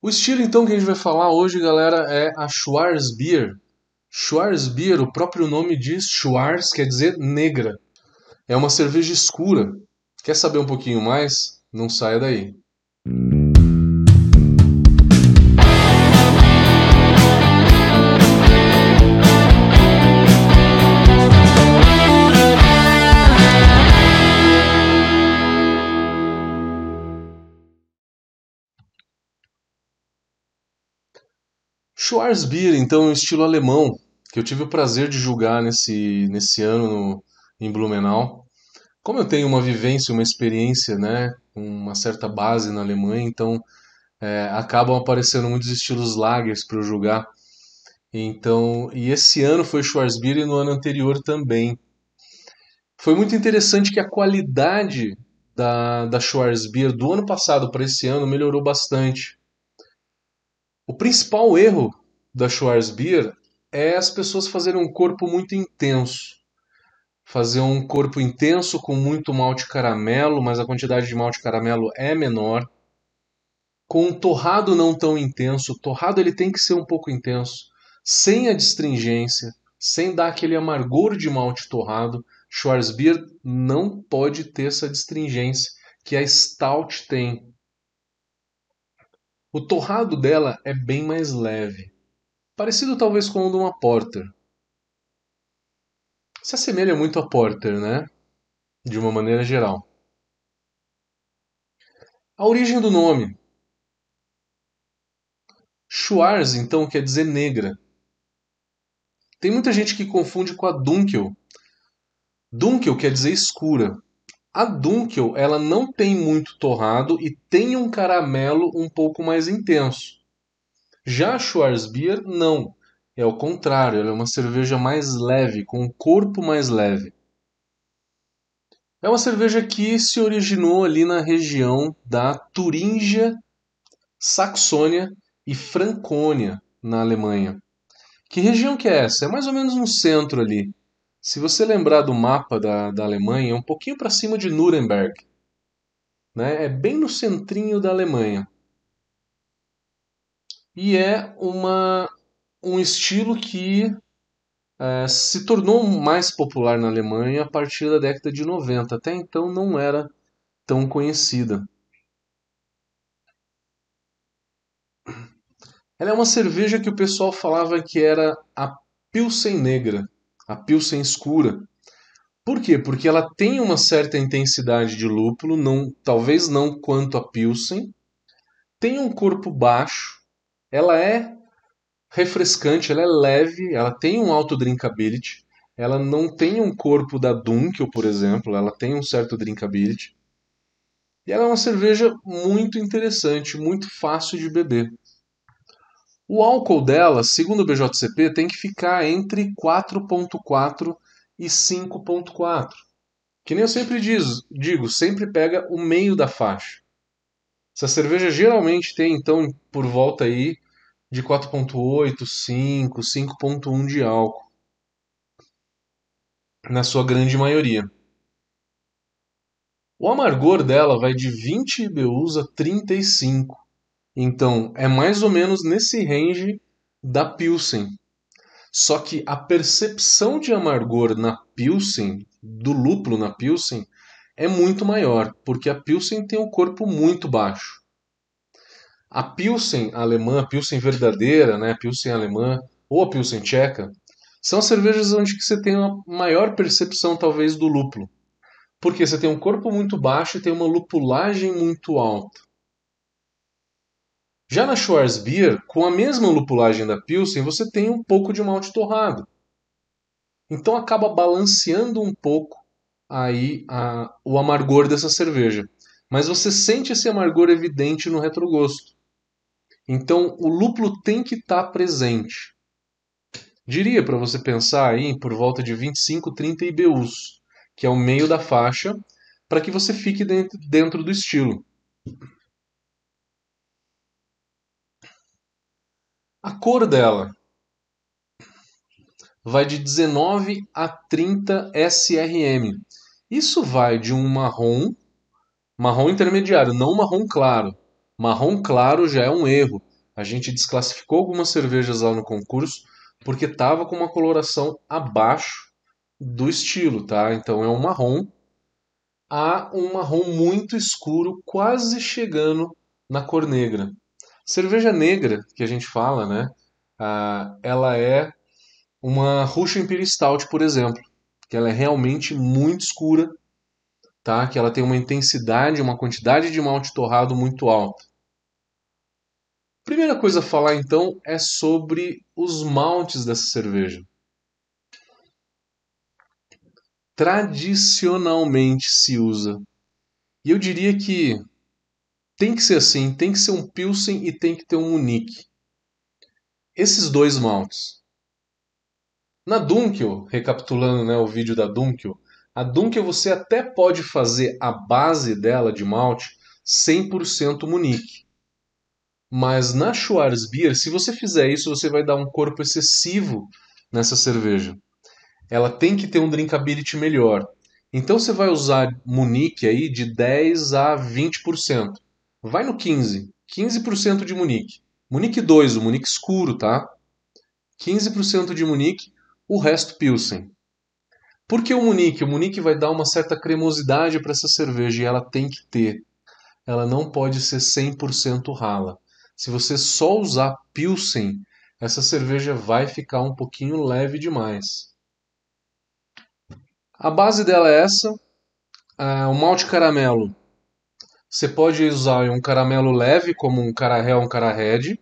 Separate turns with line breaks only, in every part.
O estilo então que a gente vai falar hoje, galera, é a Schwarzbier. Schwarzbier, o próprio nome diz Schwarz, quer dizer negra. É uma cerveja escura. Quer saber um pouquinho mais? Não saia daí. Schwarzbier, então, é um estilo alemão, que eu tive o prazer de julgar nesse, nesse ano no, em Blumenau. Como eu tenho uma vivência, uma experiência, né, uma certa base na Alemanha, então é, acabam aparecendo muitos estilos lagers para eu julgar. Então, e esse ano foi Schwarzbier e no ano anterior também. Foi muito interessante que a qualidade da, da Schwarzbier do ano passado para esse ano melhorou bastante. O principal erro da Schwarzbier é as pessoas fazerem um corpo muito intenso. Fazer um corpo intenso com muito malte caramelo, mas a quantidade de malte caramelo é menor. Com um torrado não tão intenso, o torrado ele tem que ser um pouco intenso, sem a distringência, sem dar aquele amargor de malte torrado. Schwarzbier não pode ter essa distringência que a Stout tem. O torrado dela é bem mais leve, parecido talvez com o de uma Porter. Se assemelha muito a Porter, né? De uma maneira geral. A origem do nome. Schwarz, então, quer dizer negra. Tem muita gente que confunde com a Dunkel. Dunkel quer dizer escura. A Dunkel ela não tem muito torrado e tem um caramelo um pouco mais intenso. Já a Schwarzbier não. É o contrário, ela é uma cerveja mais leve, com um corpo mais leve. É uma cerveja que se originou ali na região da Turíngia, Saxônia e Francônia, na Alemanha. Que região que é essa? É mais ou menos no centro ali. Se você lembrar do mapa da, da Alemanha, é um pouquinho para cima de Nuremberg. Né? É bem no centrinho da Alemanha. E é uma, um estilo que é, se tornou mais popular na Alemanha a partir da década de 90. Até então não era tão conhecida. Ela é uma cerveja que o pessoal falava que era a Pilsen Negra a Pilsen escura. Por quê? Porque ela tem uma certa intensidade de lúpulo, não, talvez não quanto a Pilsen, tem um corpo baixo, ela é refrescante, ela é leve, ela tem um alto drinkability, ela não tem um corpo da Dunkel, por exemplo, ela tem um certo drinkability. E ela é uma cerveja muito interessante, muito fácil de beber. O álcool dela, segundo o BJCP, tem que ficar entre 4.4 e 5.4. Que nem eu sempre diz, digo, sempre pega o meio da faixa. Essa cerveja geralmente tem então por volta aí de 4.8, 5, 5.1 de álcool. Na sua grande maioria. O amargor dela vai de 20 IBUs a 35. Então, é mais ou menos nesse range da Pilsen. Só que a percepção de amargor na Pilsen, do lúpulo na Pilsen, é muito maior, porque a Pilsen tem um corpo muito baixo. A Pilsen alemã, a Pilsen verdadeira, né, a Pilsen alemã ou a Pilsen tcheca, são cervejas onde você tem uma maior percepção talvez do lúpulo. Porque você tem um corpo muito baixo e tem uma lupulagem muito alta. Já na Schwarzbier, com a mesma lupulagem da Pilsen, você tem um pouco de malte torrado. Então acaba balanceando um pouco aí a, o amargor dessa cerveja. Mas você sente esse amargor evidente no retrogosto. Então o lúpulo tem que estar tá presente. Diria para você pensar aí por volta de 25, 30 IBUs, que é o meio da faixa, para que você fique dentro, dentro do estilo. A cor dela vai de 19 a 30 SRM. Isso vai de um marrom, marrom intermediário, não marrom claro. Marrom claro já é um erro. A gente desclassificou algumas cervejas lá no concurso porque estava com uma coloração abaixo do estilo, tá? Então é um marrom a um marrom muito escuro, quase chegando na cor negra. Cerveja negra, que a gente fala, né? Ah, ela é uma Russian Imperial Stout, por exemplo, que ela é realmente muito escura, tá? Que ela tem uma intensidade, uma quantidade de malte torrado muito alta. Primeira coisa a falar então é sobre os maltes dessa cerveja. Tradicionalmente se usa. E eu diria que tem que ser assim, tem que ser um Pilsen e tem que ter um Unique. Esses dois maltes. Na Dunkel, recapitulando né, o vídeo da Dunkel, a Dunkel você até pode fazer a base dela de malte 100% Munique. Mas na Schwarzbier, se você fizer isso, você vai dar um corpo excessivo nessa cerveja. Ela tem que ter um drinkability melhor. Então você vai usar Munique aí de 10 a 20%. Vai no 15, 15% de Munique. Munique 2, o Munique escuro, tá? 15% de Munique, o resto Pilsen. Por que o Munique? O Munique vai dar uma certa cremosidade para essa cerveja e ela tem que ter. Ela não pode ser 100% rala. Se você só usar Pilsen, essa cerveja vai ficar um pouquinho leve demais. A base dela é essa. É, o malte caramelo. Você pode usar um caramelo leve, como um carahel, um carahed.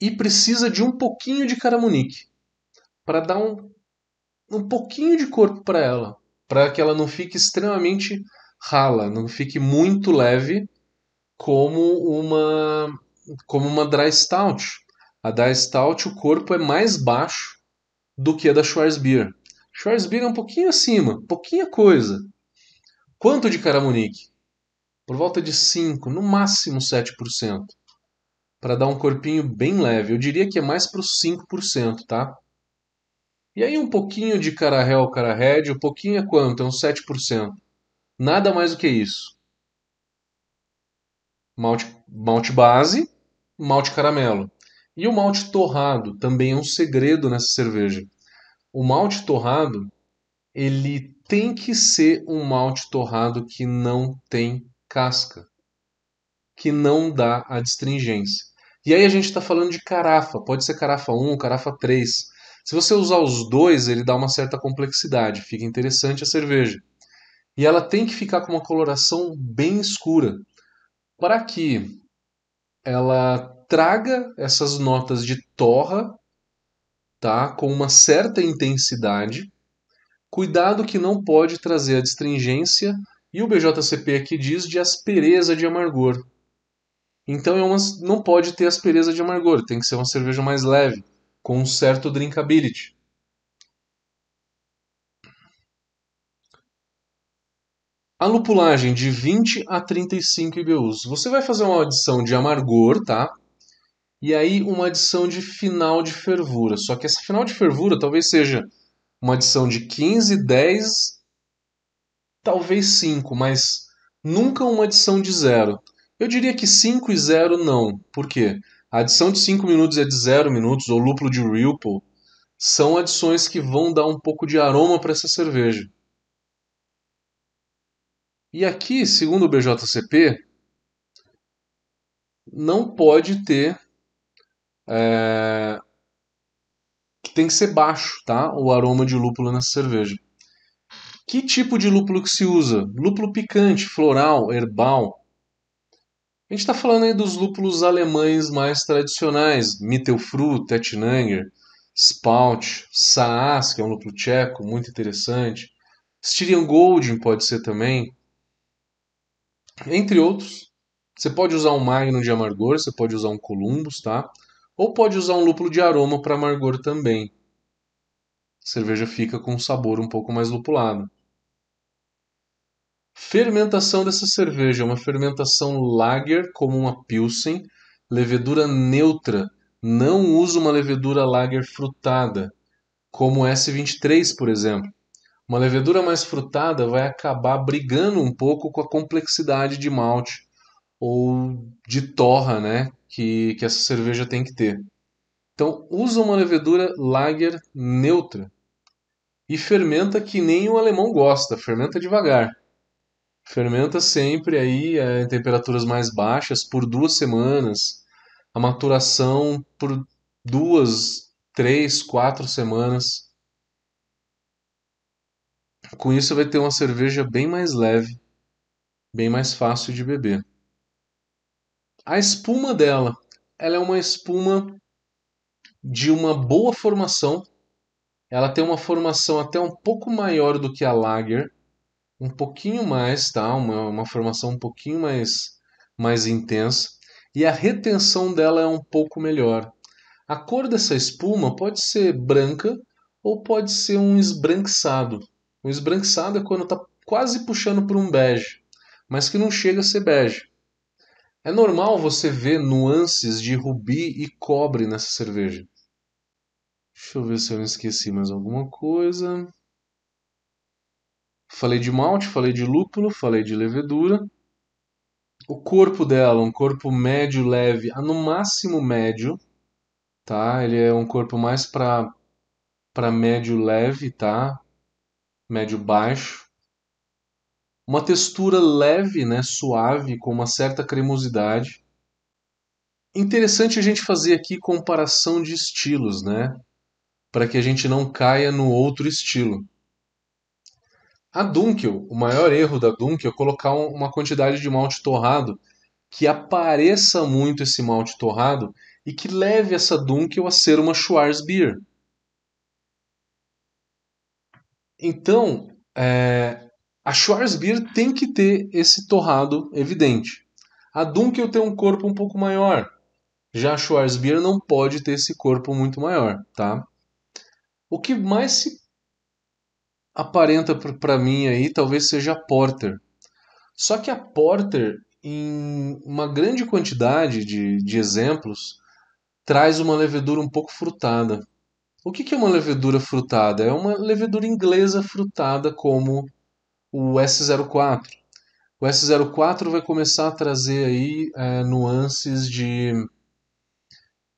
E precisa de um pouquinho de caramunique para dar um, um pouquinho de corpo para ela, para que ela não fique extremamente rala, não fique muito leve como uma como uma dry stout. A dry stout o corpo é mais baixo do que a da Schwarzbier. Schwarzbier é um pouquinho acima, pouquinha coisa. Quanto de Caramunique? Por volta de 5, no máximo 7%. Para dar um corpinho bem leve. Eu diria que é mais para os 5%, tá? E aí um pouquinho de Carahel, Carahed, um pouquinho é quanto? É uns 7%. Nada mais do que isso malte, malte base, malte caramelo. E o malte torrado também é um segredo nessa cerveja. O malte torrado, ele tem que ser um malte torrado que não tem casca, que não dá a distringência. E aí a gente está falando de carafa, pode ser carafa 1, carafa 3. Se você usar os dois, ele dá uma certa complexidade, fica interessante a cerveja. E ela tem que ficar com uma coloração bem escura para que ela traga essas notas de torra, tá, com uma certa intensidade. Cuidado que não pode trazer a distringência e o BJCP aqui diz de aspereza de amargor. Então é uma, não pode ter aspereza de amargor, tem que ser uma cerveja mais leve, com um certo drinkability. A lupulagem de 20 a 35 IBUs. Você vai fazer uma adição de amargor, tá? E aí uma adição de final de fervura. Só que essa final de fervura talvez seja uma adição de 15, 10, talvez 5, mas nunca uma adição de zero. Eu diria que 5 e 0 não. Por quê? A adição de 5 minutos e a de 0 minutos, ou lúpulo de Ripple, são adições que vão dar um pouco de aroma para essa cerveja. E aqui, segundo o BJCP, não pode ter. É, tem que ser baixo, tá? O aroma de lúpulo nessa cerveja. Que tipo de lúpulo que se usa? Lúpulo picante, floral, herbal. A gente está falando aí dos lúpulos alemães mais tradicionais, Mittelfru, Tettnanger, Spout, Saas, que é um lúpulo tcheco, muito interessante. Styrian Golding pode ser também entre outros. Você pode usar um Magnum de amargor, você pode usar um Columbus, tá? Ou pode usar um lúpulo de aroma para amargor também. A cerveja fica com um sabor um pouco mais lupulado. Fermentação dessa cerveja é uma fermentação lager como uma pilsen, levedura neutra. Não usa uma levedura lager frutada, como S23, por exemplo. Uma levedura mais frutada vai acabar brigando um pouco com a complexidade de malte ou de torra, né, que, que essa cerveja tem que ter. Então, usa uma levedura lager neutra e fermenta que nem o alemão gosta, fermenta devagar. Fermenta sempre aí é, em temperaturas mais baixas por duas semanas. A maturação por duas, três, quatro semanas. Com isso vai ter uma cerveja bem mais leve, bem mais fácil de beber. A espuma dela, ela é uma espuma de uma boa formação. Ela tem uma formação até um pouco maior do que a Lager, um pouquinho mais, tá? Uma, uma formação um pouquinho mais, mais intensa. E a retenção dela é um pouco melhor. A cor dessa espuma pode ser branca ou pode ser um esbranquiçado. O esbranquiçado é quando está quase puxando por um bege, mas que não chega a ser bege. É normal você ver nuances de rubi e cobre nessa cerveja. Deixa eu ver se eu não esqueci mais alguma coisa. Falei de malte, falei de lúpulo, falei de levedura. O corpo dela, um corpo médio leve, no máximo médio, tá? Ele é um corpo mais para para médio leve, tá? Médio baixo. Uma textura leve, né, suave, com uma certa cremosidade. Interessante a gente fazer aqui comparação de estilos, né? Para que a gente não caia no outro estilo. A Dunkel, o maior erro da Dunkel é colocar uma quantidade de malte torrado que apareça muito esse malte torrado e que leve essa Dunkel a ser uma Schwarzbier. Então, é, a Schwarzbier tem que ter esse torrado evidente. A Dunkel tem um corpo um pouco maior. Já a Schwarzbier não pode ter esse corpo muito maior, tá? O que mais se aparenta para mim aí talvez seja a Porter. Só que a Porter, em uma grande quantidade de, de exemplos, traz uma levedura um pouco frutada. O que, que é uma levedura frutada? É uma levedura inglesa frutada como o S04. O S04 vai começar a trazer aí é, nuances de,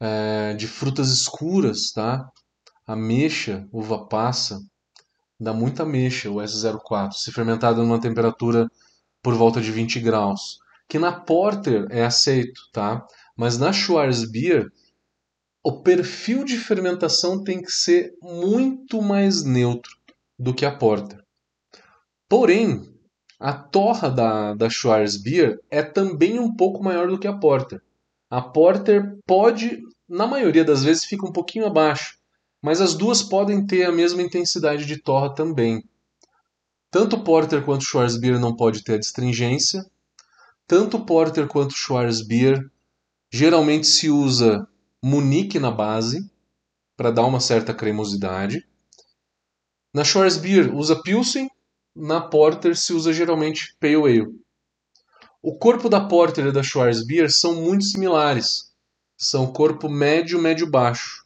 é, de frutas escuras, tá? Ameixa, uva passa, dá muita ameixa o S04, se fermentado numa temperatura por volta de 20 graus. Que na Porter é aceito, tá? Mas na Schwarzbier o perfil de fermentação tem que ser muito mais neutro do que a porter. Porém, a torra da, da Schwarzbier é também um pouco maior do que a porter. A porter pode, na maioria das vezes, fica um pouquinho abaixo, mas as duas podem ter a mesma intensidade de torra também. Tanto porter quanto Schwarzbier não pode ter a distringência. Tanto porter quanto Schwarzbier geralmente se usa Munique na base, para dar uma certa cremosidade. Na Schwarzbier usa Pilsen, na Porter se usa geralmente Pale Ale. O corpo da Porter e da Schwarzbier são muito similares. São corpo médio, médio-baixo.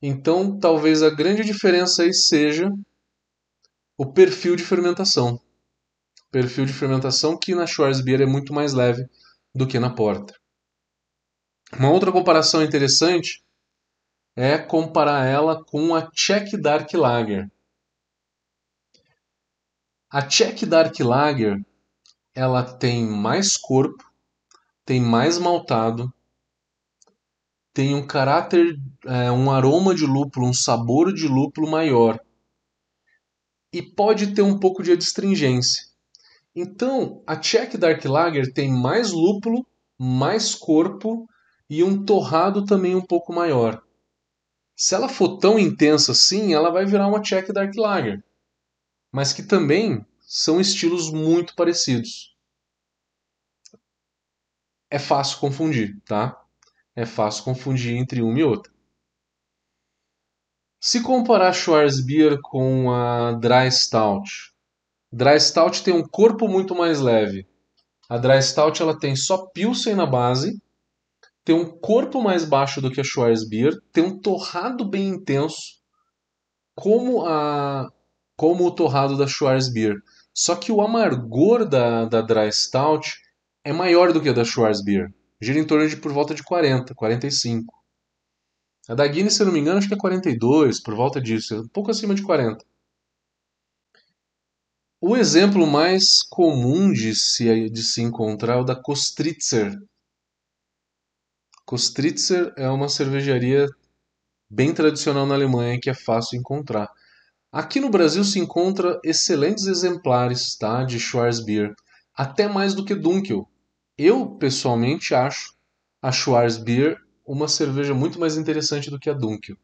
Então, talvez a grande diferença aí seja o perfil de fermentação. Perfil de fermentação que na Schwarzbier é muito mais leve do que na Porter. Uma outra comparação interessante é comparar ela com a Czech Dark Lager. A Czech Dark Lager ela tem mais corpo, tem mais maltado, tem um caráter, é, um aroma de lúpulo, um sabor de lúpulo maior e pode ter um pouco de adstringência. Então, a Czech Dark Lager tem mais lúpulo, mais corpo e um torrado também um pouco maior. Se ela for tão intensa assim, ela vai virar uma Czech Dark Lager, mas que também são estilos muito parecidos. É fácil confundir, tá? É fácil confundir entre uma e outra. Se comparar Schwarzbier com a Dry Stout, Dry Stout tem um corpo muito mais leve. A Dry Stout ela tem só Pilsen na base tem um corpo mais baixo do que a Schwarzbier, tem um torrado bem intenso, como a como o torrado da Schwarzbier. Só que o amargor da, da Dry Stout é maior do que a da Schwarzbier. Gira em torno de por volta de 40, 45. A da Guinness, se eu não me engano, acho que é 42, por volta disso, um pouco acima de 40. O exemplo mais comum de se, de se encontrar é o da Kostritzer. Kostritzer é uma cervejaria bem tradicional na Alemanha que é fácil encontrar. Aqui no Brasil se encontra excelentes exemplares tá, de Schwarzbier, até mais do que Dunkel. Eu, pessoalmente, acho a Schwarzbier uma cerveja muito mais interessante do que a Dunkel.